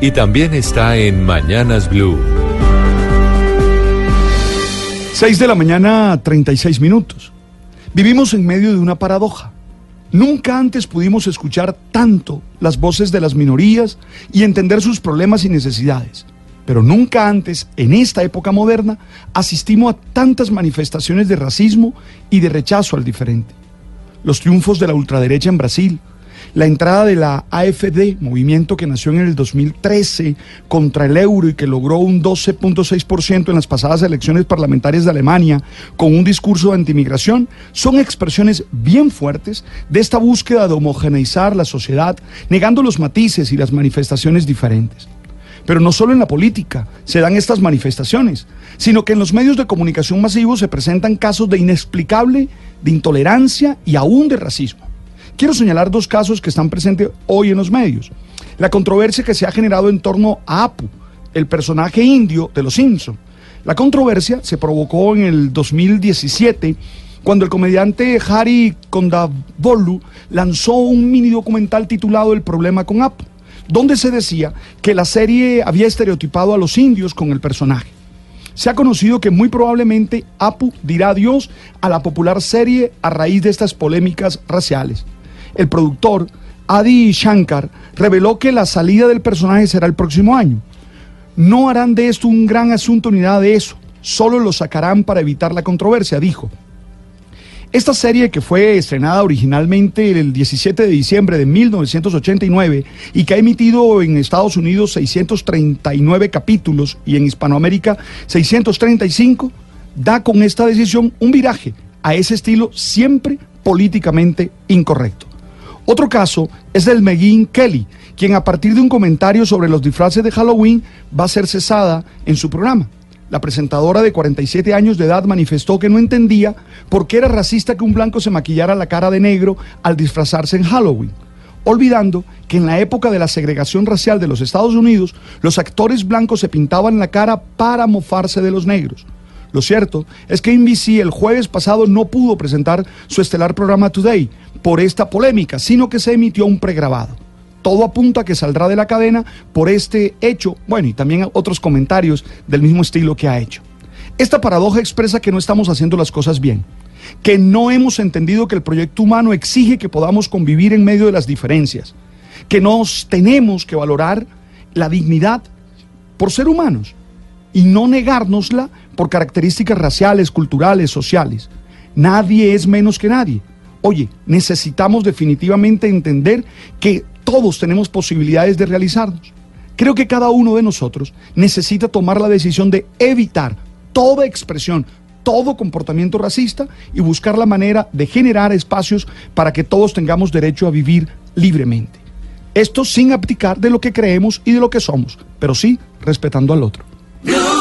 y también está en Mañanas Blue. 6 de la mañana, 36 minutos. Vivimos en medio de una paradoja. Nunca antes pudimos escuchar tanto las voces de las minorías y entender sus problemas y necesidades. Pero nunca antes, en esta época moderna, asistimos a tantas manifestaciones de racismo y de rechazo al diferente. Los triunfos de la ultraderecha en Brasil, la entrada de la AFD, movimiento que nació en el 2013 contra el euro y que logró un 12.6% en las pasadas elecciones parlamentarias de Alemania con un discurso de antimigración, son expresiones bien fuertes de esta búsqueda de homogeneizar la sociedad, negando los matices y las manifestaciones diferentes. Pero no solo en la política se dan estas manifestaciones, sino que en los medios de comunicación masivos se presentan casos de inexplicable, de intolerancia y aún de racismo. Quiero señalar dos casos que están presentes hoy en los medios. La controversia que se ha generado en torno a Apu, el personaje indio de Los Simpson. La controversia se provocó en el 2017 cuando el comediante Harry Kondabolu lanzó un mini documental titulado El problema con Apu, donde se decía que la serie había estereotipado a los indios con el personaje. Se ha conocido que muy probablemente Apu dirá adiós a la popular serie a raíz de estas polémicas raciales el productor Adi Shankar reveló que la salida del personaje será el próximo año. No harán de esto un gran asunto ni nada de eso, solo lo sacarán para evitar la controversia, dijo. Esta serie que fue estrenada originalmente el 17 de diciembre de 1989 y que ha emitido en Estados Unidos 639 capítulos y en Hispanoamérica 635, da con esta decisión un viraje a ese estilo siempre políticamente incorrecto. Otro caso es del Megin Kelly, quien a partir de un comentario sobre los disfraces de Halloween va a ser cesada en su programa. La presentadora de 47 años de edad manifestó que no entendía por qué era racista que un blanco se maquillara la cara de negro al disfrazarse en Halloween, olvidando que en la época de la segregación racial de los Estados Unidos, los actores blancos se pintaban la cara para mofarse de los negros. Lo cierto es que NBC el jueves pasado no pudo presentar su estelar programa Today por esta polémica, sino que se emitió un pregrabado. Todo apunta a que saldrá de la cadena por este hecho, bueno, y también otros comentarios del mismo estilo que ha hecho. Esta paradoja expresa que no estamos haciendo las cosas bien, que no hemos entendido que el proyecto humano exige que podamos convivir en medio de las diferencias, que nos tenemos que valorar la dignidad por ser humanos y no negárnosla por características raciales, culturales, sociales. Nadie es menos que nadie. Oye, necesitamos definitivamente entender que todos tenemos posibilidades de realizarnos. Creo que cada uno de nosotros necesita tomar la decisión de evitar toda expresión, todo comportamiento racista y buscar la manera de generar espacios para que todos tengamos derecho a vivir libremente. Esto sin abdicar de lo que creemos y de lo que somos, pero sí respetando al otro. Blue